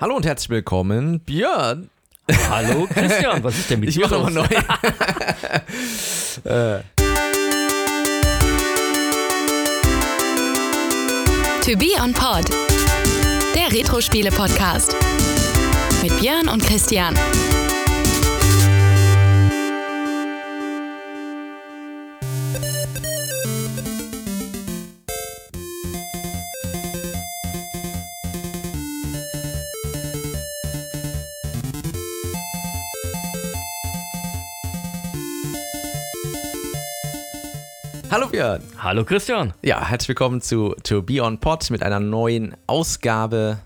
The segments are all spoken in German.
Hallo und herzlich willkommen, Björn. Hallo Christian, was ist denn mit Ich dir mach nochmal los? neu. To Be On Pod, der Retro-Spiele-Podcast. Mit Björn und Christian. Hallo Björn. Hallo Christian. Ja, herzlich willkommen zu To Be On Pod mit einer neuen Ausgabe.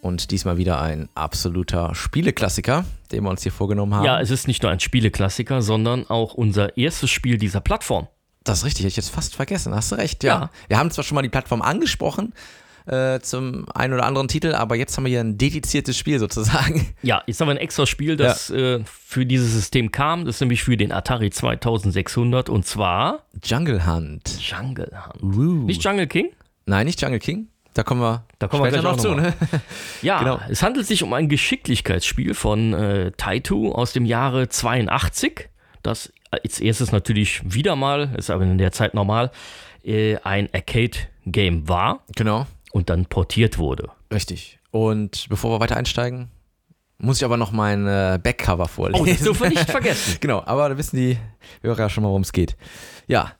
Und diesmal wieder ein absoluter Spieleklassiker, den wir uns hier vorgenommen haben. Ja, es ist nicht nur ein Spieleklassiker, sondern auch unser erstes Spiel dieser Plattform. Das ist richtig, hätte ich jetzt fast vergessen. Hast du recht, ja. Ja. Wir haben zwar schon mal die Plattform angesprochen äh, zum einen oder anderen Titel, aber jetzt haben wir hier ein dediziertes Spiel sozusagen. Ja, jetzt haben wir ein extra Spiel, das äh, für dieses System kam. Das ist nämlich für den Atari 2600 und zwar Jungle Hunt. Jungle Hunt. Woo. Nicht Jungle King? Nein, nicht Jungle King. Da kommen wir, Da kommen wir später gleich noch auch zu. noch Ne? Ja, Genau. es handelt sich um ein Geschicklichkeitsspiel von äh, Taito aus dem Jahre 82, das als erstes natürlich wieder mal, ist aber in der Zeit normal, äh, ein Arcade-Game war Genau, und dann portiert wurde. richtig. Und bevor wir weiter einsteigen, muss ich aber noch mein äh, Backcover vorlesen. Oh, das dürfen wir nicht vergessen. Genau, aber da wissen die Hörer ja schon mal, worum es geht. Ja,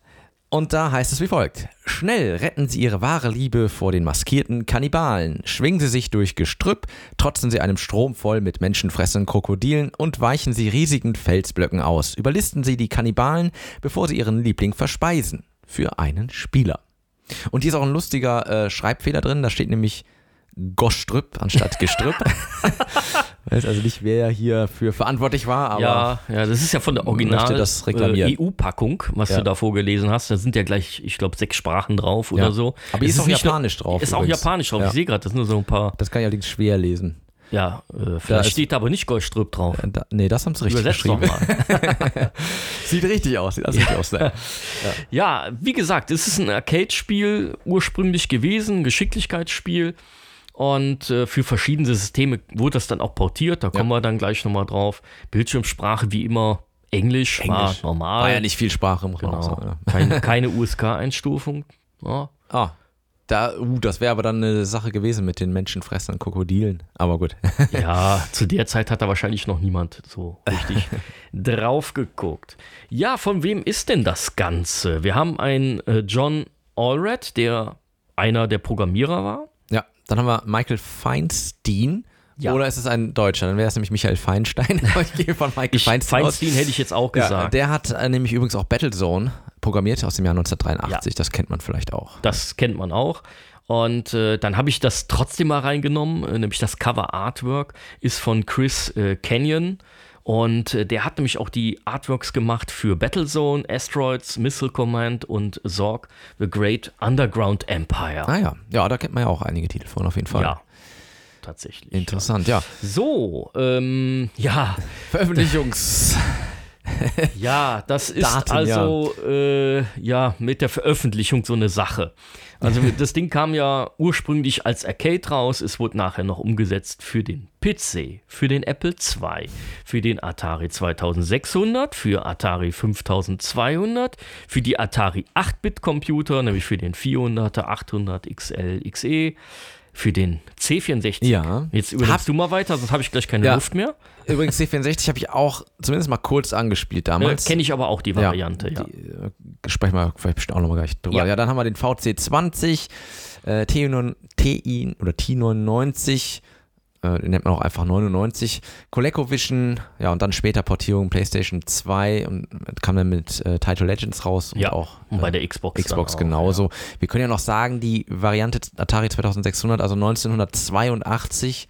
und da heißt es wie folgt. Schnell retten Sie Ihre wahre Liebe vor den maskierten Kannibalen. Schwingen Sie sich durch Gestrüpp, trotzen Sie einem Strom voll mit menschenfressenden Krokodilen und weichen Sie riesigen Felsblöcken aus. Überlisten Sie die Kannibalen, bevor Sie Ihren Liebling verspeisen. Für einen Spieler. Und hier ist auch ein lustiger äh, Schreibfehler drin. Da steht nämlich Gostrüpp anstatt Gestrüpp. Weiß also nicht, wer hier für verantwortlich war, aber ja, ja, das ist ja von der Original reklamieren. äh, EU-Packung, was Ja. du da vorgelesen hast. Da sind ja gleich, ich glaube, sechs Sprachen drauf oder Ja. so. Aber Es ist auch nicht nur- Japanisch drauf Ist auch übrigens. Japanisch drauf. Ich sehe gerade, das sind nur so ein paar. Das kann ich allerdings schwer lesen. Ja, äh, vielleicht ist- steht da aber nicht Goldstrüpp drauf. Äh, Da, nee, das haben sie richtig Übersetzt geschrieben. mal. Sieht richtig aus. Sieht richtig aus. Ne? Ja, wie gesagt, es ist ein Arcade-Spiel ursprünglich gewesen, ein Geschicklichkeitsspiel. Und äh, für verschiedene Systeme wurde das dann auch portiert. Da kommen wir dann gleich nochmal drauf. Bildschirmsprache wie immer Englisch, war Englisch. normal. War ja nicht viel Sprache im Raum. genau. ne? keine, keine USK-Einstufung. Ja. Ah, da, uh, das wäre aber dann eine Sache gewesen mit den menschenfressenden Krokodilen. Aber gut. ja, zu der Zeit hat da wahrscheinlich noch niemand so richtig drauf geguckt. Ja, von wem ist denn das Ganze? Wir haben einen äh, John Allred, der einer der Programmierer war. ja, dann haben wir Michael Feinstein. Ja. Oder ist es ein Deutscher? Dann wäre es nämlich Michael Feinstein. Aber ich gehe von Michael Ich, Feinstein aus. Feinstein hätte ich jetzt auch Ja, gesagt. der hat äh, nämlich übrigens auch Battlezone programmiert aus dem Jahr 1983. Das kennt man vielleicht auch. Das kennt man auch. Und äh, dann habe ich das trotzdem mal reingenommen, äh, nämlich das Cover Artwork ist von Chris äh, Canyon. Und äh, der hat nämlich auch die Artworks gemacht für Battlezone, Asteroids, Missile Command und Zorg, The Great Underground Empire. Ah ja, ja, da kennt man ja auch einige Titel von auf jeden Fall. Ja, tatsächlich. Interessant, ja. So, ähm, ja, Veröffentlichungs. Ja, das ist Daten, also äh, ja mit der Veröffentlichung so eine Sache. Also das Ding kam ja ursprünglich als Arcade raus, es wurde nachher noch umgesetzt für den PC, für den Apple II, für den Atari 2600, für Atari 5200, für die Atari 8-Bit-Computer, nämlich für den 400er, 800 XL, XE, für den C64. Ja. Jetzt überlegst Hab- du mal weiter, sonst habe ich gleich keine Ja. Luft mehr. Übrigens, C64 habe ich auch zumindest mal kurz angespielt Äh, damals. Kenne ich aber auch die Variante, ja. Die, äh, sprechen wir vielleicht bestimmt auch nochmal gleich drüber. Ja. Ja. dann haben wir den VC20, äh, T9, TI oder T99, äh, den nennt man auch einfach 99, ColecoVision, ja, und dann später Portierung PlayStation 2 und kam dann mit äh, Title Legends raus und Ja, auch und bei äh, der Xbox. Xbox auch, genauso. Wir können ja noch sagen, die Variante Atari 2600, also 1982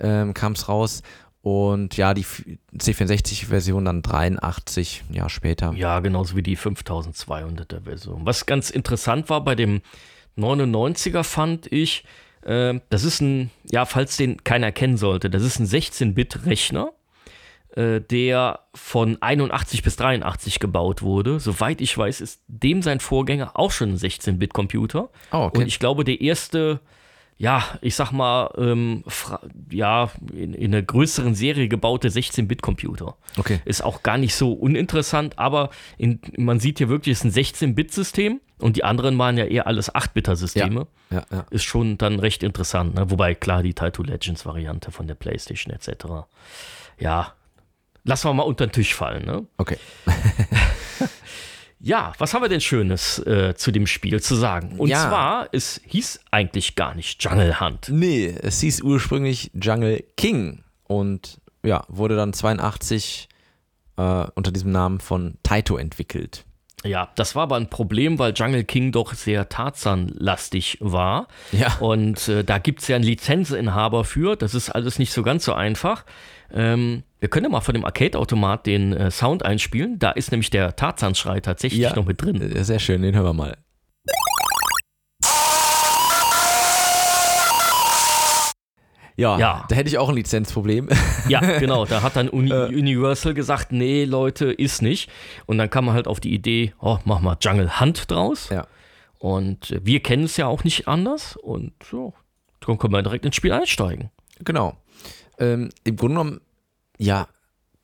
ähm, kam es raus. Und ja, die F- C64-Version dann 83 Jahre später. Ja, genauso wie die 5200er Version. Was ganz interessant war bei dem 99er fand ich, äh, das ist ein, ja, falls den keiner kennen sollte, das ist ein 16-Bit-Rechner, äh, der von 81 bis 83 gebaut wurde. Soweit ich weiß, ist dem sein Vorgänger auch schon ein 16-Bit-Computer. Oh, okay. Und ich glaube, der erste, ja, ich sag mal, ähm, ja, in, in einer größeren Serie gebaute 16-Bit-Computer. Okay. Ist auch gar nicht so uninteressant, aber in, man sieht hier wirklich, es ist ein 16-Bit-System und die anderen waren ja eher alles 8-Bitter-Systeme. Ja, ja, ja. Ist schon dann recht interessant, ne? wobei klar die Tattoo Legends-Variante von der PlayStation etc. Ja, lassen wir mal unter den Tisch fallen. Ne? Okay. Ja, was haben wir denn Schönes äh, zu dem Spiel zu sagen? Und Ja. zwar, es hieß eigentlich gar nicht Jungle Hunt. Nee, es hieß ursprünglich Jungle King und ja, wurde dann 82 äh, unter diesem Namen von Taito entwickelt. Ja, das war aber ein Problem, weil Jungle King doch sehr Tarzan-lastig war. Ja. Und äh, da gibt es ja einen Lizenzinhaber für. Das ist alles nicht so ganz so einfach. Ähm, wir können ja mal von dem Arcade-Automat den äh, Sound einspielen. Da ist nämlich der Tarzan-Schrei tatsächlich noch mit drin. Äh, Sehr schön, den hören wir mal. Ja, Ja. da hätte ich auch ein Lizenzproblem. Ja, genau. Da hat dann Uni Äh. Universal gesagt, nee, Leute, ist nicht. Und dann kam man halt auf die Idee, oh, mach mal Jungle Hunt draus. ja. Und äh, wir kennen es ja auch nicht anders. Und so, dann können wir direkt ins Spiel einsteigen. Genau. Ähm, Im Grunde genommen, ja,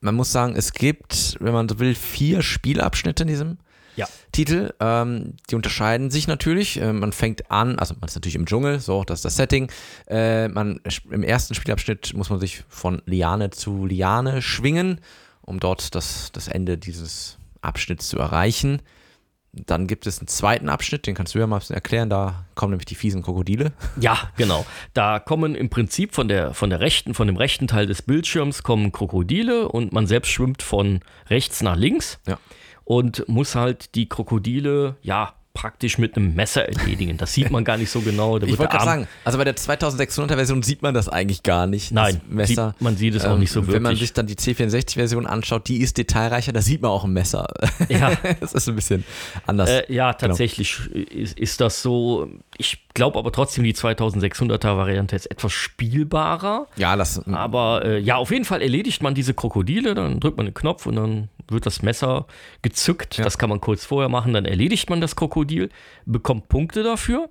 man muss sagen, es gibt, wenn man so will, vier Spielabschnitte in diesem Ja. Titel. Ähm, die unterscheiden sich natürlich. Äh, man fängt an, also man ist natürlich im Dschungel, so, das ist das Setting. Äh, man, Im ersten Spielabschnitt muss man sich von Liane zu Liane schwingen, um dort das, das Ende dieses Abschnitts zu erreichen. Dann gibt es einen zweiten Abschnitt, den kannst du ja mal ein bisschen erklären. Da kommen nämlich die fiesen Krokodile. Ja, genau. Da kommen im Prinzip von der, von der rechten, von dem rechten Teil des Bildschirms kommen Krokodile und man selbst schwimmt von rechts nach links Ja. und muss halt die Krokodile, ja, praktisch mit einem Messer erledigen. Das sieht man gar nicht so genau. Da Ich wollte gerade sagen, also bei der 2600er Version sieht man das eigentlich gar nicht. Nein, Messer. sieht- man sieht es auch nicht so Wenn man wirklich. sich dann die C64-Version anschaut, die ist detailreicher, da sieht man auch ein Messer. Ja. das ist ein bisschen anders. Äh, ja, Genau. tatsächlich ist, ist das so. Ich glaube aber trotzdem, die 2600er Variante ist etwas spielbarer. ja, das. Aber äh, ja, auf jeden Fall erledigt man diese Krokodile, dann drückt man den Knopf und dann wird das Messer gezückt. Ja. Das kann man kurz vorher machen, dann erledigt man das Krokodil, bekommt Punkte dafür.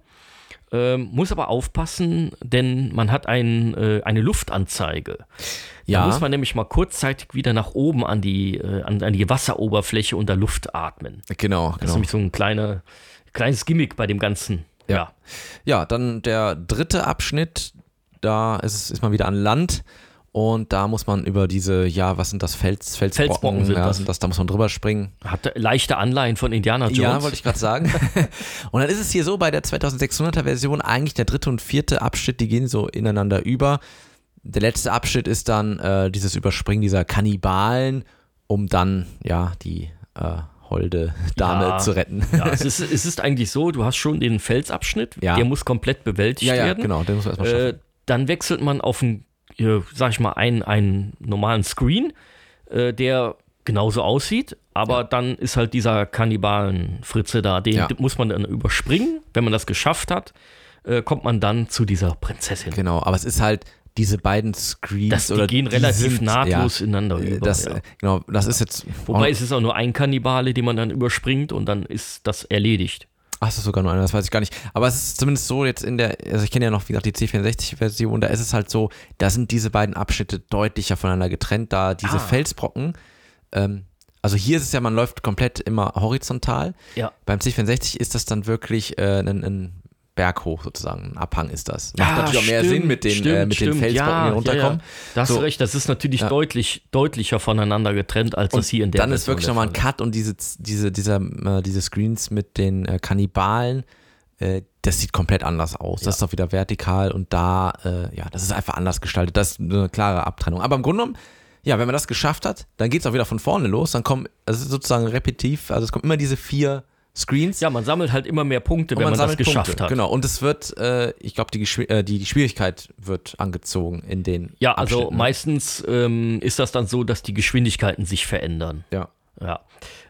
Ähm, muss aber aufpassen, denn man hat ein, äh, eine Luftanzeige. Ja. Da muss man nämlich mal kurzzeitig wieder nach oben an die, äh, an, an die Wasseroberfläche unter Luft atmen. Genau, Das ist genau. nämlich so ein kleiner, kleines Gimmick bei dem Ganzen. Ja. Ja, dann der dritte Abschnitt, da ist, ist man wieder an Land. Und da muss man über diese, ja, was sind das, Fels, Felsbrocken, Felsbrocken sind ja, das. Das, da muss man drüber springen. Hat leichte Anleihen von Indiana Jones. Ja, wollte ich gerade sagen. und dann ist es hier so bei der 2600er Version eigentlich der dritte und vierte Abschnitt, die gehen so ineinander über. Der letzte Abschnitt ist dann äh, dieses Überspringen dieser Kannibalen, um dann ja die äh, holde Dame Ja. zu retten. Ja, es ist, es ist eigentlich so, du hast schon den Felsabschnitt, Ja. der muss komplett bewältigt ja, ja, werden. genau, den muss man erstmal schaffen. Äh, dann wechselt man auf einen, äh, sag ich mal, einen, einen normalen Screen, äh, der genauso aussieht, aber dann ist halt dieser Kannibalen-Fritze da, den Ja. muss man dann überspringen. Wenn man das geschafft hat, äh, kommt man dann zu dieser Prinzessin. Genau, aber es ist halt diese beiden Screens Das, die oder gehen relativ sind, nahtlos ja, ineinander äh, über. Das, ja. äh, Genau, das ist jetzt. Wobei es ist auch nur ein Kannibale, den man dann überspringt und dann ist das erledigt. Ach, es ist sogar nur einer, das weiß ich gar nicht. Aber es ist zumindest so jetzt in der, also ich kenne ja noch, wie gesagt, die C64-Version, da ist es halt so, da sind diese beiden Abschnitte deutlicher voneinander getrennt, da diese Ah. Felsbrocken, ähm, also hier ist es ja, man läuft komplett immer horizontal. Ja. Beim C64 ist das dann wirklich äh, ein, ein Berg hoch sozusagen, ein Abhang ist das. Macht Ah, natürlich auch mehr stimmt, Sinn mit den, stimmt, äh, mit den. Felsbrocken, ja, die runterkommen. Ja, ja. Da hast So. du recht, das ist natürlich Ja. deutlich, deutlicher voneinander getrennt, als Und das hier in der dann ist Version wirklich nochmal ein Cut und diese, diese, dieser, äh, diese Screens mit den äh, Kannibalen, äh, das sieht komplett anders aus. Das ist doch wieder vertikal und da, äh, ja, das ist einfach anders gestaltet. Das ist eine klare Abtrennung. Aber im Grunde genommen, ja, wenn man das geschafft hat, dann geht es auch wieder von vorne los. Dann kommen, also es ist sozusagen repetitiv, also es kommen immer diese vier Screens. Ja, man sammelt halt immer mehr Punkte, wenn man, das sammelt geschafft Punkte. hat. Genau, und es wird, äh, ich glaube, die, äh, die, Schwierigkeit wird angezogen in den Ja, also meistens ähm, ist das dann so, dass die Geschwindigkeiten sich verändern. Ja. Ja,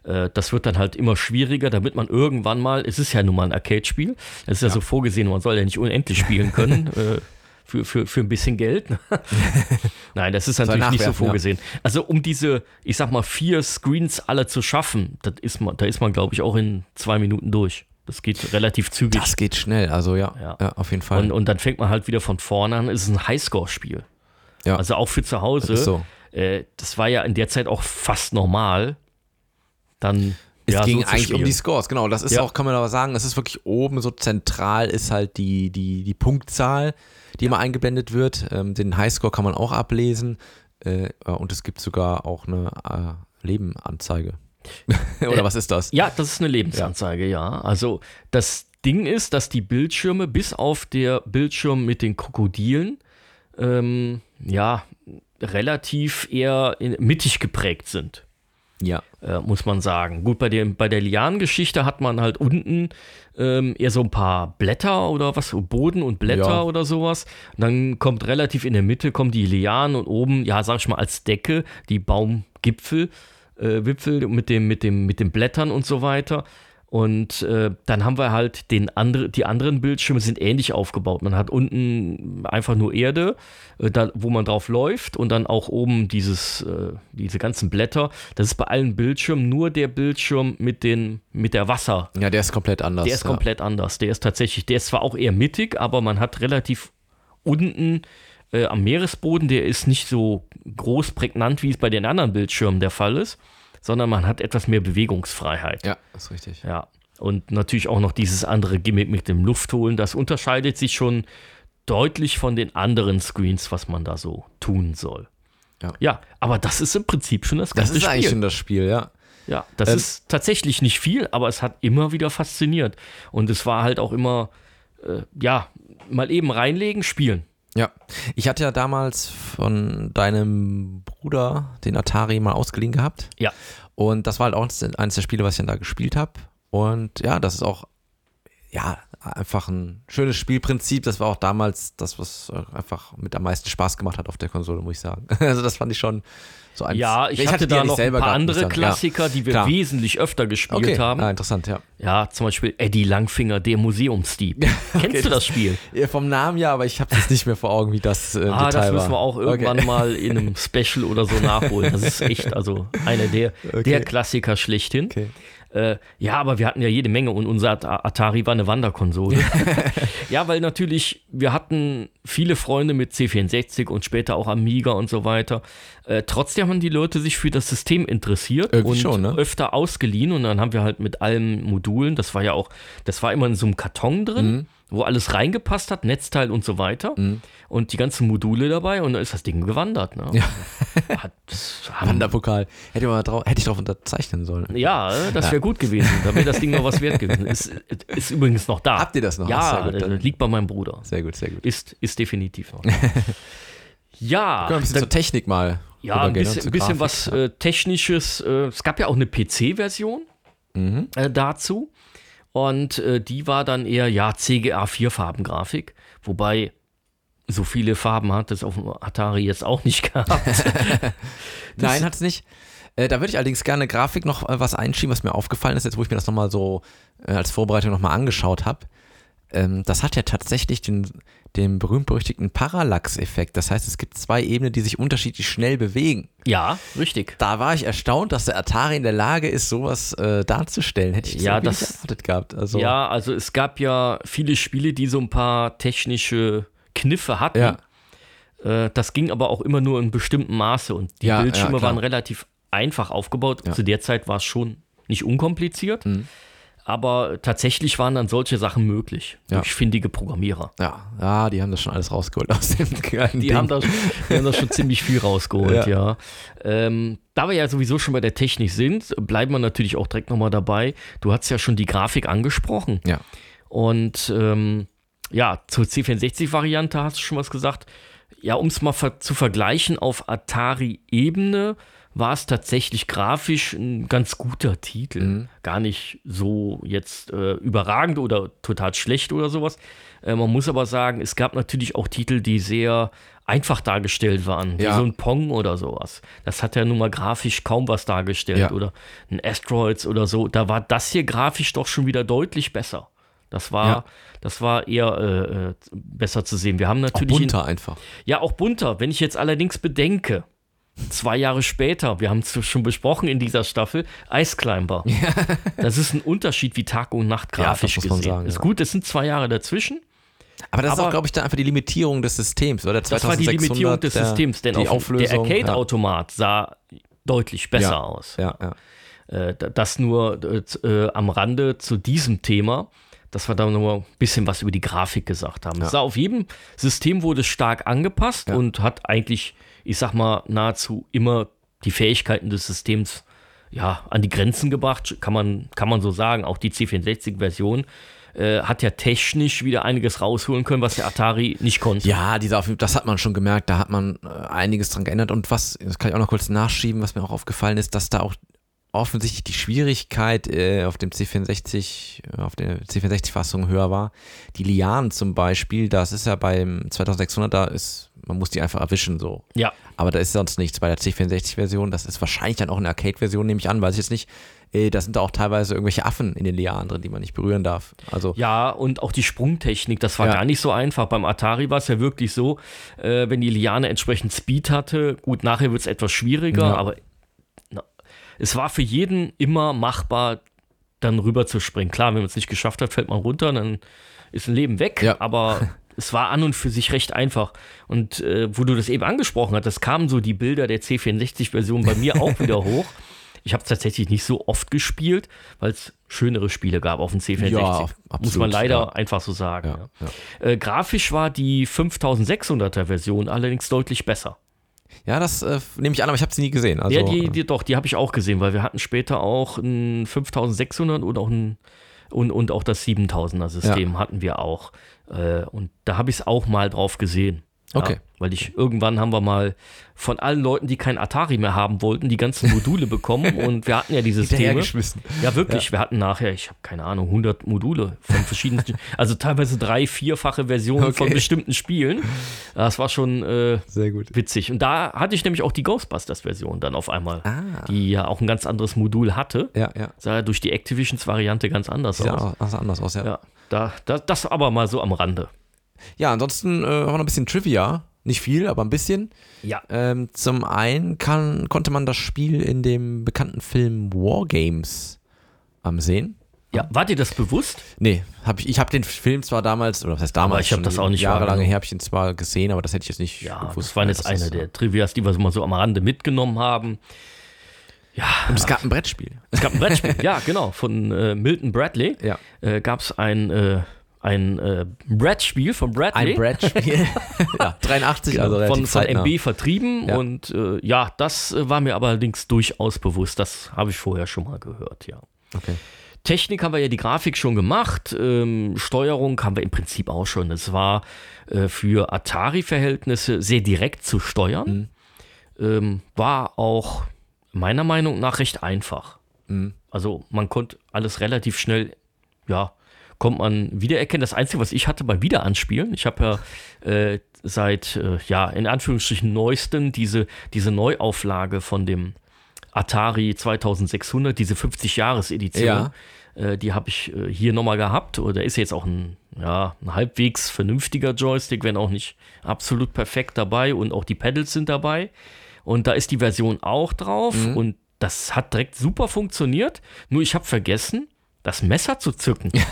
äh, das wird dann halt immer schwieriger, damit man irgendwann mal, es ist ja nun mal ein Arcade-Spiel, es ist ja, so vorgesehen, man soll ja nicht unendlich spielen können. für, für, für ein bisschen Geld. Nein, das ist natürlich nicht so nachwerfen, ja. vorgesehen. Also um diese, ich sag mal, vier Screens alle zu schaffen, das ist man, da ist man, glaube ich, auch in zwei Minuten durch. Das geht relativ zügig. Das geht schnell, also ja, Ja. ja. auf jeden Fall. und, und dann fängt man halt wieder von vorne an. Es ist ein Highscore-Spiel. Ja. Also auch für zu Hause. Das so. äh, das war ja in der Zeit auch fast normal. Dann Es ja, ging so eigentlich um spielen. die Scores, genau. Das ist Ja. auch, kann man aber sagen, es ist wirklich oben so zentral ist halt die, die, die Punktzahl, die immer eingeblendet wird. Ähm, den Highscore kann man auch ablesen. Äh, und es gibt sogar auch eine äh, Lebenanzeige. Oder Äh, was ist das? Ja, das ist eine Lebensanzeige, ja. Also das Ding ist, dass die Bildschirme bis auf der Bildschirm mit den Krokodilen ähm, ja relativ eher in, mittig geprägt sind. Ja. äh, muss man sagen. Gut, bei, dem, bei der Lianengeschichte hat man halt unten ähm, eher so ein paar Blätter oder was, Boden und Blätter Ja. oder sowas. Und dann kommt relativ in der Mitte kommen die Lianen und oben, ja, sag ich mal, als Decke die Baumgipfel, äh, Wipfel mit, dem, mit, dem, mit den Blättern und so weiter. Und äh, dann haben wir halt den andre, die anderen Bildschirme sind ähnlich aufgebaut. Man hat unten einfach nur Erde, äh, da, wo man drauf läuft und dann auch oben dieses, äh, diese ganzen Blätter. Das ist bei allen Bildschirmen nur der Bildschirm mit, den, mit der Wasser. Ja, der ist komplett anders. Der ist ja. komplett anders. Der ist tatsächlich, der ist zwar auch eher mittig, aber man hat relativ unten äh, am Meeresboden, der ist nicht so groß prägnant, wie es bei den anderen Bildschirmen der Fall ist, sondern man hat etwas mehr Bewegungsfreiheit. Ja, ist richtig. Ja. Und natürlich auch noch dieses andere Gimmick mit dem Luftholen. Das unterscheidet sich schon deutlich von den anderen Screens, was man da so tun soll. Ja. ja aber das ist im Prinzip schon das Das ganze ist eigentlich Spiel. schon das Spiel, ja. Ja, das Ähm, ist tatsächlich nicht viel, aber es hat immer wieder fasziniert. Und es war halt auch immer, äh, ja, mal eben reinlegen, spielen. Ja, ich hatte ja damals von deinem Bruder den Atari mal ausgeliehen gehabt. Ja. Und das war halt auch eines der Spiele, was ich dann da gespielt habe. Und ja, das ist auch, ja, einfach ein schönes Spielprinzip. Das war auch damals das, was äh, einfach mit am meisten Spaß gemacht hat auf der Konsole, muss ich sagen. Also das fand ich schon so eins. Ja, ich, hatte die ja da noch ein paar andere ich sagen. Ja. Klassiker, die wir klar. wesentlich öfter gespielt Okay, haben. ah, interessant, ja. Ja, zum Beispiel Eddie Langfinger, der Museumsdieb. Kennst du das Spiel? Vom Namen ja, aber ich habe es nicht mehr vor Augen, wie das äh, Ah, Detail das müssen wir auch irgendwann Okay. mal in einem Special oder so nachholen. Das ist echt, also einer der, der Klassiker schlechthin. Okay. Äh, ja, aber wir hatten ja jede Menge und unser At- Atari war eine Wanderkonsole. ja, weil natürlich, wir hatten viele Freunde mit C64 und später auch Amiga und so weiter. Äh, trotzdem haben die Leute sich für das System interessiert Irgendwie und schon, ne? öfter ausgeliehen und dann haben wir halt mit allen Modulen, das war ja auch, das war immer in so einem Karton drin, Mhm. Wo alles reingepasst hat, Netzteil und so weiter und die ganzen Module dabei und dann ist das Ding gewandert. Ne? Ja. Hat, Wanderpokal. Hätte, ich mal drau hätte ich drauf unterzeichnen sollen. ja, das wäre gut gewesen. Da wäre das Ding noch was wert gewesen. Ist, ist übrigens noch da. Habt ihr das noch? Ja, gut, äh, dann- liegt bei meinem Bruder. Sehr gut, sehr gut. Ist, ist definitiv noch. da. ja, Können wir ein bisschen da, zur Technik mal ja, ein ne? bisschen, Zur bisschen was äh, Technisches. Äh, es gab ja auch eine PC-Version Mhm. äh, dazu. Und äh, die war dann eher, ja, CGA 4-Farben-Grafik. Wobei so viele Farben hat es auf dem Atari jetzt auch nicht gehabt. Nein, hat es nicht. Äh, da würde ich allerdings gerne Grafik noch äh, was einschieben, was mir aufgefallen ist, jetzt wo ich mir das nochmal so äh, als Vorbereitung nochmal angeschaut habe. Ähm, das hat ja tatsächlich den, den berühmt-berüchtigten Parallax-Effekt. Das heißt, es gibt zwei Ebenen, die sich unterschiedlich schnell bewegen. ja, richtig. Da war ich erstaunt, dass der Atari in der Lage ist, sowas äh, darzustellen. Hätte ich Ja, das- nicht erwartet gehabt. Also, Ja, also es gab ja viele Spiele, die so ein paar technische Kniffe hatten. Ja. Äh, das ging aber auch immer nur in bestimmtem Maße und die Ja, ja, Bildschirme klar. waren relativ einfach aufgebaut. Ja. Zu der Zeit war es schon nicht unkompliziert, Mhm. Aber tatsächlich waren dann solche Sachen möglich Ja. durch findige Programmierer. ja, ja, die haben das schon alles rausgeholt aus dem kleinen Die Ding. haben, da, die haben da schon ziemlich viel rausgeholt, ja. Ähm, da wir ja sowieso schon bei der Technik sind, bleiben wir natürlich auch direkt nochmal dabei. Du hast ja schon die Grafik angesprochen. Ja. Und ähm, ja, zur C64-Variante hast du schon was gesagt. Ja, um es mal ver zu vergleichen, auf Atari-Ebene war es tatsächlich grafisch ein ganz guter Titel. Mhm. Gar nicht so jetzt äh, überragend oder total schlecht oder sowas. Äh, man muss aber sagen, es gab natürlich auch Titel, die sehr einfach dargestellt waren, wie Ja. so ein Pong oder sowas. Das hat ja nun mal grafisch kaum was dargestellt Ja. oder ein Asteroids oder so. Da war das hier grafisch doch schon wieder deutlich besser. Das war, Ja. das war eher äh, äh, besser zu sehen. Wir haben Auch natürlich in, bunter einfach. ja auch bunter. Wenn ich jetzt allerdings bedenke, zwei Jahre später, wir haben es schon besprochen in dieser Staffel, Ice Climber. Das ist ein Unterschied wie Tag und Nacht Ja, grafisch man gesehen. sagen, ist ja. gut, es sind zwei Jahre dazwischen. Aber das ist Aber- auch, glaube ich, dann einfach die Limitierung des Systems, oder? Das war die 2600, Limitierung des der- Systems, denn die auf, der Arcade-Automat sah deutlich besser ja. aus. Ja, ja. Äh, da- das nur äh, äh, am Rande zu diesem Thema, dass wir da nur ein bisschen was über die Grafik gesagt haben. Es sah auf jedem System wurde es stark angepasst Ja. und hat eigentlich, ich sag mal, nahezu immer die Fähigkeiten des Systems ja, an die Grenzen gebracht, kann man, kann man so sagen. Auch die C64-Version äh, hat ja technisch wieder einiges rausholen können, was der Atari nicht konnte. Ja, dieser, das hat man schon gemerkt, da hat man äh, einiges dran geändert. Und was, das kann ich auch noch kurz nachschieben, was mir auch aufgefallen ist, dass da auch offensichtlich die Schwierigkeit äh, auf dem C64, äh, auf der C64-Fassung höher war. Die Lianen zum Beispiel, das ist ja beim 2600, da ist, man muss die einfach erwischen so. Ja, Aber da ist sonst nichts bei der C64-Version. Das ist wahrscheinlich dann auch in der Arcade-Version, nehme ich an, weiß ich jetzt nicht. Äh, da sind da auch teilweise irgendwelche Affen in den Lianen drin, die man nicht berühren darf. Also, Ja, und auch die Sprungtechnik, das war Ja. gar nicht so einfach. Beim Atari war es ja wirklich so, äh, wenn die Liane entsprechend Speed hatte, gut, nachher wird es etwas schwieriger, Ja. aber es war für jeden immer machbar, dann rüber zu springen. Klar, wenn man es nicht geschafft hat, fällt man runter, dann ist ein Leben weg, Ja. aber es war an und für sich recht einfach. Und äh, wo du das eben angesprochen hast, das kamen so die Bilder der C64-Version bei mir auch wieder hoch. Ich habe es tatsächlich nicht so oft gespielt, weil es schönere Spiele gab auf dem C64. Ja, Muss absolut, man leider ja. einfach so sagen. Äh, grafisch war die 5600er Version allerdings deutlich besser. Ja, das äh, nehme ich an, aber ich habe sie nie gesehen. Also, ja, die, äh, die, doch, die habe ich auch gesehen, weil wir hatten später auch ein 5600 und auch ein und, und auch das 7000er System hatten wir auch. Äh, und da habe ich es auch mal drauf gesehen. Ja, Okay. Weil ich irgendwann haben wir mal von allen Leuten, die kein Atari mehr haben wollten, die ganzen Module bekommen und wir hatten ja die Systeme. Ja, wirklich. Wir hatten nachher, ich habe keine Ahnung, 100 Module von verschiedenen, also teilweise drei, vierfache Versionen von Okay. bestimmten Spielen. Das war schon äh, Sehr gut. witzig. Und da hatte ich nämlich auch die Ghostbusters-Version dann auf einmal, Ah. die ja auch ein ganz anderes Modul hatte. Ja, ja. Sah ja durch die Activisions-Variante ganz anders Sieht ja aus. also anders aus, ja. Ja, Ja, da, da, das aber mal so am Rande. Ansonsten äh, haben wir noch ein bisschen Trivia. Nicht viel, aber ein bisschen. Ja. Ähm, zum einen kann, konnte man das Spiel in dem bekannten Film Wargames am sehen. Ja, war dir das bewusst? Nee, hab ich, ich habe den Film zwar damals, oder was heißt damals, Aber ich hab schon das auch nicht jahrelange her, habe ich ihn zwar gesehen, aber das hätte ich jetzt nicht Ja, gewusst. das waren jetzt Das eine der Trivias, die wir so mal so am Rande mitgenommen haben. Ja, Und es gab ein Brettspiel. es gab ein Brettspiel. ja, genau, von äh, Milton Bradley. Ja. Äh, gab es ein, äh, ein äh, Brettspiel von Bradley. Ein Brettspiel. ja, 83, Genau, also relativ von, von zeitnah. MB vertrieben Ja. und äh, ja, das äh, war mir aber allerdings durchaus bewusst. Das habe ich vorher schon mal gehört, ja. Okay. Technik haben wir ja die Grafik schon gemacht, ähm, Steuerung haben wir im Prinzip auch schon. Es war äh, für Atari-Verhältnisse sehr direkt zu steuern, ähm, war auch meiner Meinung nach recht einfach. Mhm. Also man konnte alles relativ schnell, ja, kommt man wiedererkennen. Das Einzige, was ich hatte beim Wiederanspielen, ich habe ja äh, seit, äh, ja, in Anführungsstrichen neuesten diese, diese Neuauflage von dem Atari 2600, diese 50-Jahres-Edition. Ja. Äh, die habe ich äh, hier nochmal gehabt. Oder ist jetzt auch ein, ja, ein halbwegs vernünftiger Joystick, wenn auch nicht absolut perfekt dabei. Und auch die Pedals sind dabei. Und da ist die Version auch drauf. Mhm. Und das hat direkt super funktioniert. Nur ich habe vergessen, das Messer zu zücken.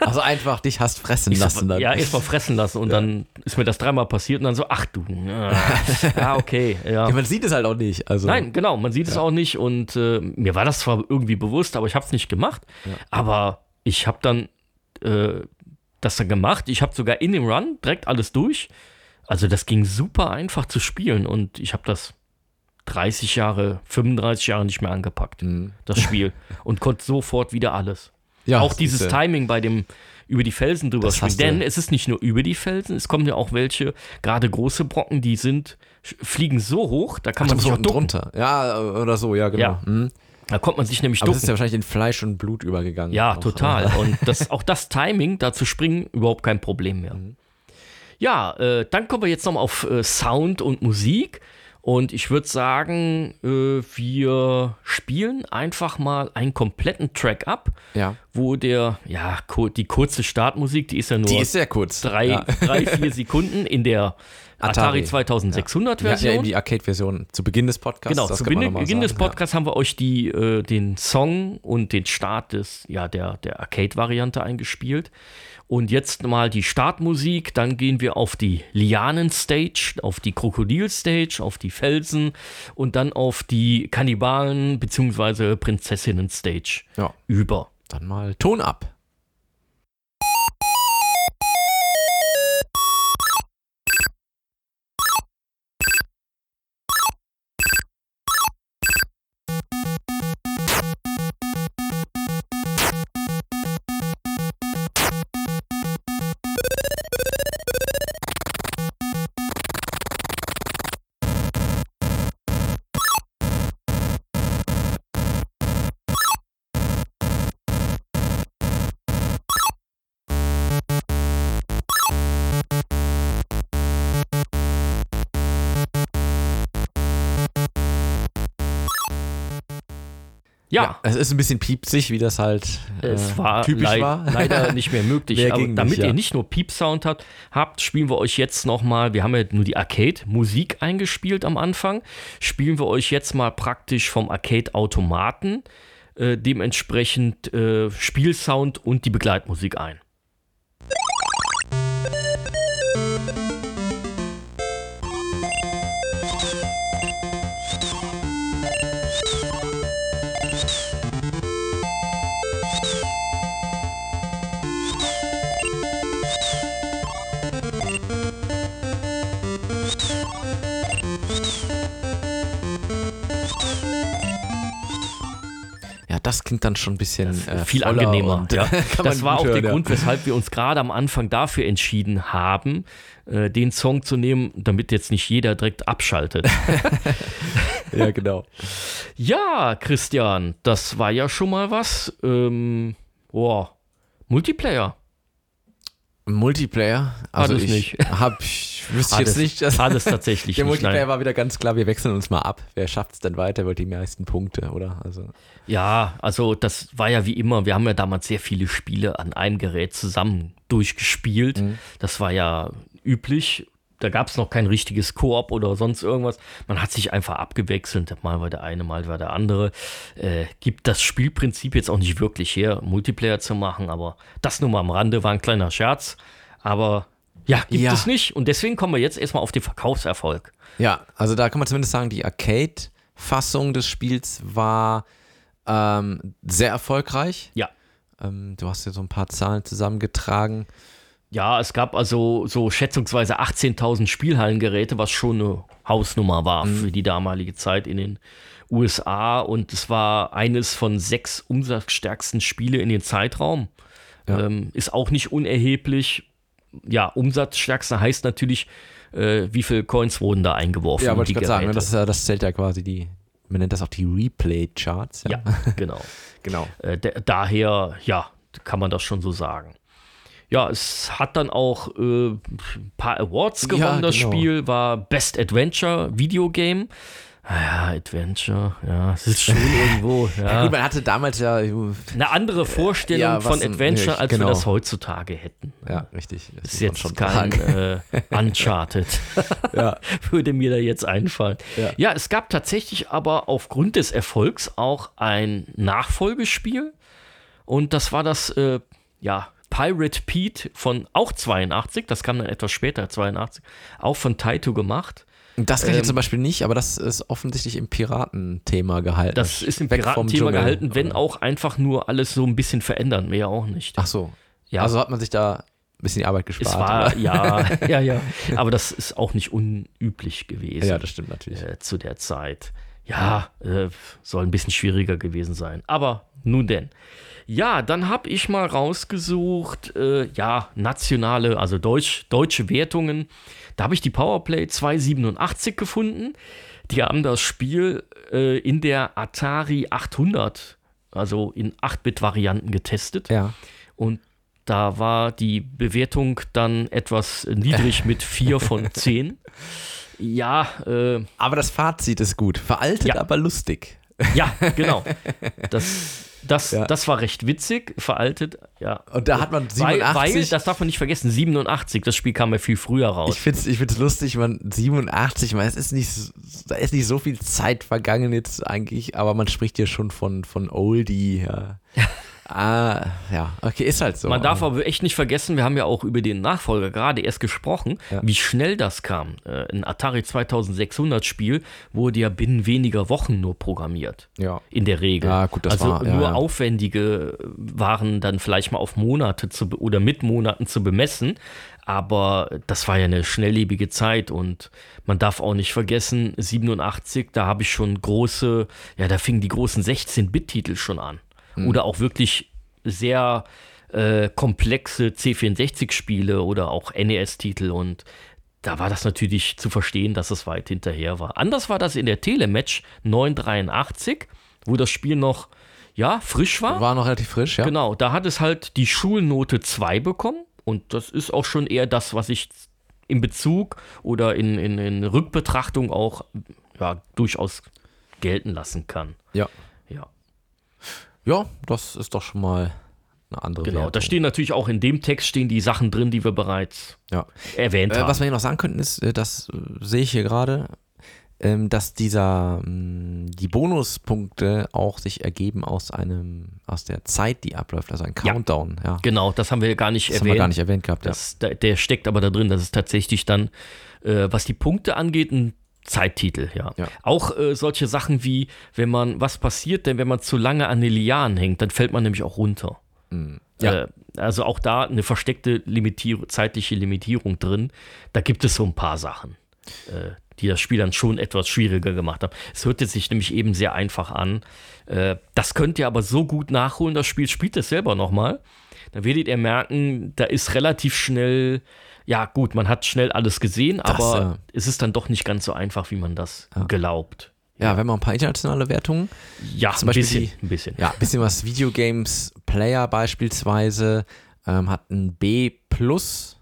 Also einfach dich hast fressen Ich so, lassen dann. Ja, erstmal fressen lassen. Und dann ist mir das dreimal passiert. Und dann so, ach du. Ja, ah, okay. Ja. Ja, man sieht es halt auch nicht. Also, Nein, genau, man sieht es auch nicht und äh, mir war das zwar irgendwie bewusst, aber ich habe es nicht gemacht. Aber ich habe dann äh, das dann gemacht. Ich habe sogar in dem Run direkt alles durch. Also das ging super einfach zu spielen und ich habe das 30 Jahre, 35 Jahre nicht mehr angepackt, das Spiel. und konnte sofort wieder alles. Mhm. Ja, auch dieses ist, äh, Timing bei dem über die Felsen drüber springen. Denn es ist nicht nur über die Felsen, es kommen ja auch welche, gerade große Brocken, die sind, fliegen so hoch, da kann Ach, man sich auch ducken. drunter. Ja, oder so, ja, genau. Ja. Mhm. Da kommt man sich nämlich Aber das ist ja wahrscheinlich in Fleisch und Blut übergegangen. Ja, Auch, total. äh, Und das, auch das Timing, da zu springen, überhaupt kein Problem mehr. Ja, äh, dann kommen wir jetzt nochmal auf äh, Sound und Musik. Und ich würde sagen, äh, wir spielen einfach mal einen kompletten Track ab, Ja. wo der, ja, die kurze Startmusik, die ist ja nur Die ist sehr kurz. drei, Ja. drei, vier Sekunden in der Atari, Atari. 2600 Wir hatten ja Version. eben die Arcade-Version zu Beginn des Podcasts. Genau, zu Beginn, Beginn des sagen, ja. Podcasts haben wir euch die, äh, den Song und den Start des, ja, der, der Arcade-Variante eingespielt. Und jetzt mal die Startmusik, dann gehen wir auf die Lianen-Stage, auf die Krokodil-Stage, auf die Felsen und dann auf die Kannibalen- bzw. Prinzessinnen-Stage Ja, über. dann mal Ton ab. Ja, Es ist ein bisschen piepsig, wie das halt äh, Es war, typisch leid, war. leider nicht mehr möglich. Mehr aber damit nicht, ja. ihr nicht nur Piep-Sound habt, habt, spielen wir euch jetzt nochmal, wir haben ja nur die Arcade-Musik eingespielt am Anfang, spielen wir euch jetzt mal praktisch vom Arcade-Automaten äh, dementsprechend äh, Spielsound und die Begleitmusik ein. Das klingt dann schon ein bisschen äh, Viel angenehmer. ja. Das war auch gut der hören, ja. Grund, weshalb wir uns gerade am Anfang dafür entschieden haben, äh, den Song zu nehmen, damit jetzt nicht jeder direkt abschaltet. Ja, genau. Ja, Christian, das war ja schon mal was. Ähm, boah, Multiplayer. Multiplayer, also Hat es ich nicht. hab, ich wüsste jetzt es- nicht, dass hat es tatsächlich der nicht, Multiplayer nein. war wieder ganz klar, wir wechseln uns mal ab. Wer schafft es denn weiter, wird die meisten Punkte, oder? Also, Ja, also das war ja wie immer, wir haben ja damals sehr viele Spiele an einem Gerät zusammen durchgespielt. Mhm. Das war ja üblich. Da gab es noch kein richtiges Koop oder sonst irgendwas. Man hat sich einfach abgewechselt. Mal war der eine, mal war der andere. Äh, gibt das Spielprinzip jetzt auch nicht wirklich her, Multiplayer zu machen, aber das nur mal am Rande war ein kleiner Scherz. Aber ja, gibt Ja. es nicht. Und deswegen kommen wir jetzt erstmal auf den Verkaufserfolg. ja, also da kann man zumindest sagen, die Arcade-Fassung des Spiels war ähm, sehr erfolgreich. Ja. Ähm, du hast ja so ein paar Zahlen zusammengetragen. Ja, es gab also so schätzungsweise 18.000 Spielhallengeräte, was schon eine Hausnummer war für die damalige Zeit in den USA. Und es war eines von sechs umsatzstärksten Spiele in den Zeitraum. Ja. Ähm, ist auch nicht unerheblich. Ja, umsatzstärkste heißt natürlich, äh, wie viele Coins wurden da eingeworfen. Ja, wollte ich gerade sagen, ne, das, ist ja- das zählt ja quasi die, man nennt das auch die Replay-Charts. ja, genau. genau. Äh, da- daher, ja, kann man das schon so sagen. Ja, es hat dann auch äh, ein paar Awards Ja, gewonnen. das genau. Spiel war Best Adventure Videogame. Ah Ja, Adventure, ja, es ist schon irgendwo, Ja. ja. Gut, man hatte damals ja, ja, Eine andere Vorstellung Ja, von Adventure, ja, als genau. wir das heutzutage hätten. richtig. Das ist jetzt schon kein äh, Uncharted. Ja. Würde mir da jetzt einfallen. Ja. Ja. es gab tatsächlich aber aufgrund des Erfolgs auch ein Nachfolgespiel. Und das war das, äh, ja, Pirate Pete von auch 82, das kam dann etwas später, 82, auch von Taito gemacht. Das kann ich Ähm, zum Beispiel nicht, aber das ist offensichtlich im Piratenthema gehalten. Das ist im Piratenthema gehalten, wenn auch einfach nur alles so ein bisschen verändern, mehr auch nicht. Ach so. Ja. Also hat man sich da ein bisschen die Arbeit gespart. es war, oder? ja, ja, ja, aber das ist auch nicht unüblich gewesen. ja, das stimmt natürlich. äh, zu der Zeit. Ja, äh, soll ein bisschen schwieriger gewesen sein. Aber nun denn. Ja, dann habe ich mal rausgesucht, äh, ja, nationale, also Deutsch, deutsche Wertungen. Da habe ich die Powerplay 287 gefunden. Die haben das Spiel äh, in der Atari 800, also in 8-Bit-Varianten getestet. Ja. Und da war die Bewertung dann etwas niedrig mit 4 von 10. Ja, äh, Aber das Fazit ist gut. Veraltet, Ja. aber lustig. ja, genau. Das, Das, Ja. das war recht witzig, veraltet, ja. Und da hat man Weil, 87. weil, das darf man nicht vergessen, 87, das Spiel kam ja viel früher raus. ich finde es ich find's lustig, man 87, man, es ist nicht, da ist nicht so viel Zeit vergangen jetzt eigentlich, aber man spricht hier schon von, von Oldie. Ja. ah, ja, okay, ist halt so. Man darf aber echt nicht vergessen, wir haben ja auch über den Nachfolger gerade erst gesprochen, Ja. wie schnell das kam. Äh, Ein Atari 2600 Spiel wurde ja binnen weniger Wochen nur programmiert. Ja. In der Regel. Ja, gut, das also war- ja, nur ja. aufwendige waren dann vielleicht mal auf Monate zu oder mit Monaten zu bemessen. Aber das war ja eine schnelllebige Zeit und man darf auch nicht vergessen, 87, da habe ich schon große, ja, da fingen die großen 16-Bit-Titel schon an. Mhm. Oder auch wirklich sehr äh, komplexe C64-Spiele oder auch NES-Titel und da war das natürlich zu verstehen, dass es weit hinterher war. Anders war das in der Telematch 983, wo das Spiel noch, ja, frisch war. War noch relativ frisch, ja. Genau, da hat es halt die Schulnote 2 bekommen und das ist auch schon eher das, was ich in Bezug oder in, in, in Rückbetrachtung auch ja, durchaus gelten lassen kann. Ja. Ja, Ja, das ist doch schon mal eine andere genau. Wertung. Da stehen natürlich auch in dem Text stehen die Sachen drin, die wir bereits ja. erwähnt Äh, haben. was wir hier noch sagen könnten, ist, äh, das äh, sehe ich hier gerade, ähm, dass dieser, mh, die Bonuspunkte auch sich ergeben aus einem, aus der Zeit, die abläuft, also ein Ja. Countdown, ja. genau, das haben wir gar nicht Das haben erwähnt. wir gar nicht erwähnt gehabt, ja. Das, da, der steckt aber da drin, dass es tatsächlich dann, äh, was die Punkte angeht, ein Zeittitel, ja. Ja. Auch äh, solche Sachen wie, wenn man, was passiert denn, wenn man zu lange an den Lianen hängt, dann fällt man nämlich auch runter. Ja. Äh, also auch da eine versteckte Limitier zeitliche Limitierung drin. Da gibt es so ein paar Sachen, äh, die das Spiel dann schon etwas schwieriger gemacht haben. Es hörte sich nämlich eben sehr einfach an. Äh, das könnt ihr aber so gut nachholen, das Spiel spielt es selber nochmal. Da werdet ihr merken, da ist relativ schnell, ja gut, man hat schnell alles gesehen, aber ja. es ist dann doch nicht ganz so einfach, wie man das glaubt. Ja, wir haben auch ein paar internationale Wertungen. Ja, Zum ein Beispiel bisschen, ein bisschen. Ja, ein bisschen was Videogames Player beispielsweise ähm, hat ein B plus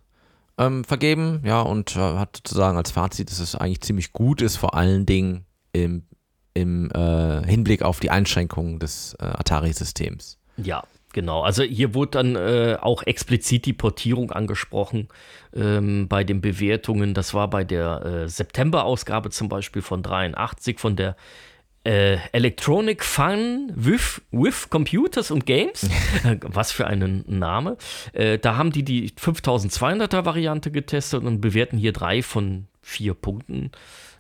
ähm, vergeben, ja, und äh, hat sozusagen als Fazit, dass es eigentlich ziemlich gut ist, vor allen Dingen im, im äh, Hinblick auf die Einschränkungen des äh, Atari-Systems. Ja, genau. Also hier wurde dann äh, auch explizit die Portierung angesprochen ähm, bei den Bewertungen. Das war bei der äh, September-Ausgabe zum Beispiel von 83 von der äh, Electronic Fun with, with Computers und Games. Was für ein Name. Äh, da haben die die 5200er Variante getestet und bewerten hier drei von vier Punkten.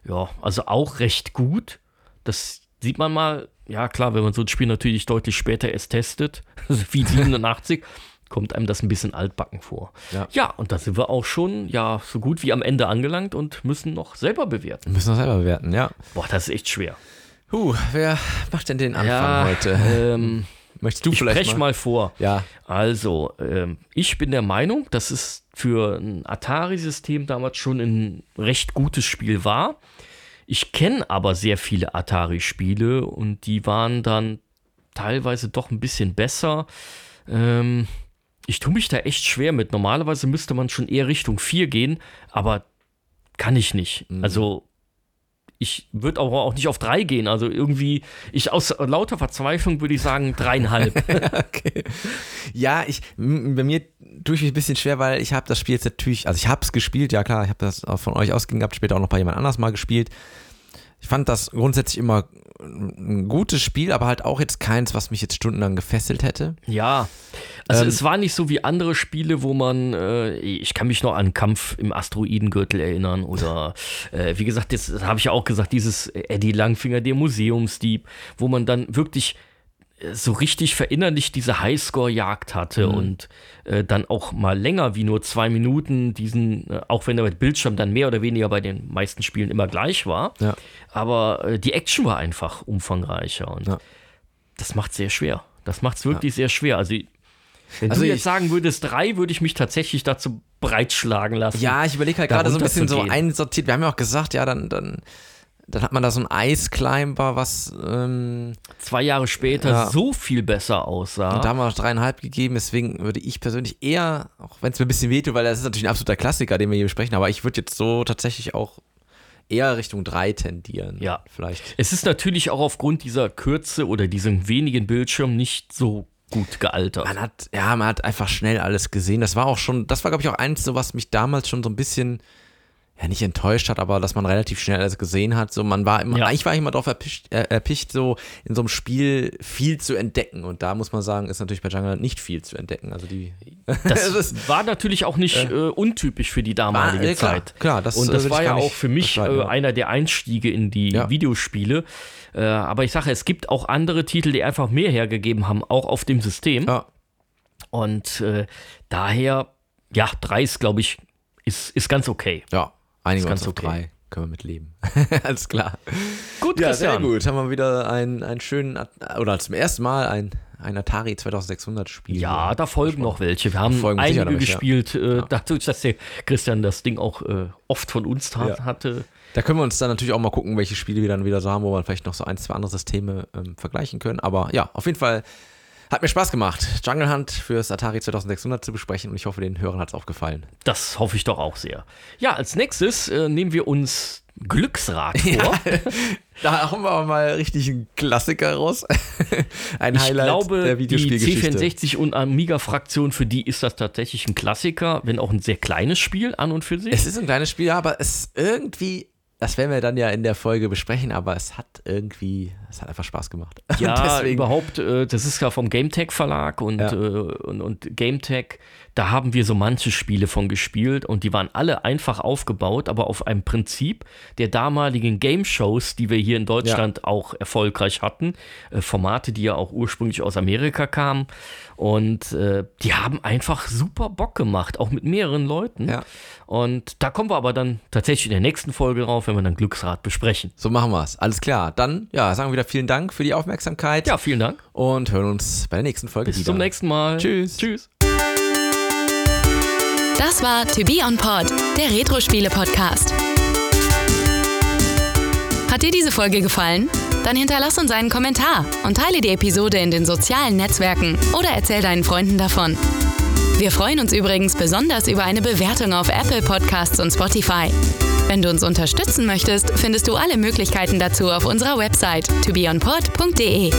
Ja, also auch recht gut. Das sieht man mal. Ja, klar, wenn man so ein Spiel natürlich deutlich später erst testet, wie 87, kommt einem das ein bisschen altbacken vor. Ja. ja, und da sind wir auch schon ja so gut wie am Ende angelangt und müssen noch selber bewerten. Müssen das selber bewerten, ja. Boah, das ist echt schwer. Huh, wer macht denn den Anfang ja, heute? Ähm, Möchtest du ich vielleicht spreche mal? mal vor. Ja, Also, ähm, ich bin der Meinung, dass es für ein Atari-System damals schon ein recht gutes Spiel war. Ich kenne aber sehr viele Atari-Spiele und die waren dann teilweise doch ein bisschen besser. Ähm, ich tue mich da echt schwer mit. Normalerweise müsste man schon eher Richtung 4 gehen, aber kann ich nicht. Also ich würde aber auch nicht auf 3 gehen. Also irgendwie, ich aus lauter Verzweiflung würde ich sagen dreieinhalb. okay. Ja, ich, bei mir tue ich mich ein bisschen schwer, weil ich habe das Spiel jetzt natürlich, also ich habe es gespielt, ja klar, ich habe das von euch ausgehend gehabt, später auch noch bei jemand anders mal gespielt. Ich fand das grundsätzlich immer ein gutes Spiel, aber halt auch jetzt keins, was mich jetzt stundenlang gefesselt hätte. Ja, also Ähm, es war nicht so wie andere Spiele, wo man, äh, ich kann mich noch an Kampf im Asteroidengürtel erinnern oder äh, wie gesagt, das habe ich ja auch gesagt, dieses Eddie Langfinger, der Museumsdieb, wo man dann wirklich äh, so richtig verinnerlicht diese Highscore-Jagd hatte Mhm. und äh, dann auch mal länger wie nur zwei Minuten diesen, äh, auch wenn der Bildschirm dann mehr oder weniger bei den meisten Spielen immer gleich war, Ja. aber äh, die Action war einfach umfangreicher und Ja. das macht sehr schwer. Das macht es wirklich sehr schwer. Also, wenn Also du ich- jetzt sagen würdest, drei, würde ich mich tatsächlich dazu breitschlagen lassen. Ja, ich überlege halt gerade so ein bisschen so einsortiert. Wir haben ja auch gesagt, ja, dann, dann, dann hat man da so ein Ice Climber, was ähm, Zwei Jahre später Ja. so viel besser aussah. Und da haben wir noch dreieinhalb gegeben, deswegen würde ich persönlich eher, auch wenn es mir ein bisschen wehtut, weil das ist natürlich ein absoluter Klassiker, den wir hier besprechen, aber ich würde jetzt so tatsächlich auch eher Richtung 3 tendieren. Ja. Vielleicht. Es ist natürlich auch aufgrund dieser Kürze oder diesem wenigen Bildschirm nicht so gut gealtert. Man hat, ja, man hat einfach schnell alles gesehen. Das war auch schon, das war, glaube ich, auch eins, so was mich damals schon so ein bisschen, ja, nicht enttäuscht hat, aber dass man relativ schnell alles gesehen hat. So, man war immer, Ja. eigentlich war ich immer darauf erpicht, äh, erpicht, so in so einem Spiel viel zu entdecken. Und da muss man sagen, ist natürlich bei Jungle nicht viel zu entdecken. Also die. Das ist- war natürlich auch nicht äh, untypisch für die damalige War- äh, klar, Zeit. klar, das, und äh, das war ich ja auch für mich äh, einer der Einstiege in die Ja. Videospiele. Äh, aber ich sage, es gibt auch andere Titel, die einfach mehr hergegeben haben, auch auf dem System. Ja, Und äh, daher, ja, drei ist, glaube ich, ist, ist ganz okay. ja, einigen uns ganz auf okay. drei. Können wir mit leben. Alles klar. Gut, Ja, sehr Christian. gut. Haben wir wieder einen, einen schönen, oder zum ersten Mal ein, ein Atari 2600 Spiel. Ja, da folgen noch welche. Wir haben folgen einige ja. gespielt, äh, dadurch, dass der Christian das Ding auch äh, oft von uns hat, Ja. hatte. Da können wir uns dann natürlich auch mal gucken, welche Spiele wir dann wieder so haben, wo wir vielleicht noch so ein, zwei andere Systeme ähm, vergleichen können. Aber ja, auf jeden Fall hat mir Spaß gemacht, Jungle Hunt fürs Atari 2600 zu besprechen und ich hoffe, den Hörern hat es auch gefallen. Das hoffe ich doch auch sehr. Ja, als nächstes äh, nehmen wir uns Glücksrad vor. Da haben wir aber mal richtig einen Klassiker raus. ein Ich Highlight glaube, der die Videospielgeschichte. C64 und Amiga-Fraktion, für die ist das tatsächlich ein Klassiker, wenn auch ein sehr kleines Spiel an und für sich. Es ist ein kleines Spiel, aber es irgendwie, das werden wir dann ja in der Folge besprechen, aber es hat irgendwie, es hat einfach Spaß gemacht. Ja, überhaupt, äh, das ist ja vom GameTech Verlag und, Ja. äh, und, und GameTech, da haben wir so manche Spiele von gespielt und die waren alle einfach aufgebaut, aber auf einem Prinzip der damaligen Game-Shows, die wir hier in Deutschland auch erfolgreich hatten. Äh, Formate, die ja auch ursprünglich aus Amerika kamen. Und die haben einfach super Bock gemacht, auch mit mehreren Leuten. Ja. Und da kommen wir aber dann tatsächlich in der nächsten Folge drauf, wenn wir dann Glücksrad besprechen. So machen wir es. Alles klar. Dann, ja, sagen wir wieder vielen Dank für die Aufmerksamkeit. Ja, vielen Dank. Und hören uns bei der nächsten Folge Bis wieder. zum nächsten Mal. Tschüss. Tschüss. Das war To Be On Pod, der Retro-Spiele-Podcast. Hat dir diese Folge gefallen? Dann hinterlass uns einen Kommentar und teile die Episode in den sozialen Netzwerken oder erzähl deinen Freunden davon. Wir freuen uns übrigens besonders über eine Bewertung auf Apple Podcasts und Spotify. Wenn du uns unterstützen möchtest, findest du alle Möglichkeiten dazu auf unserer Website tobeonpod.de.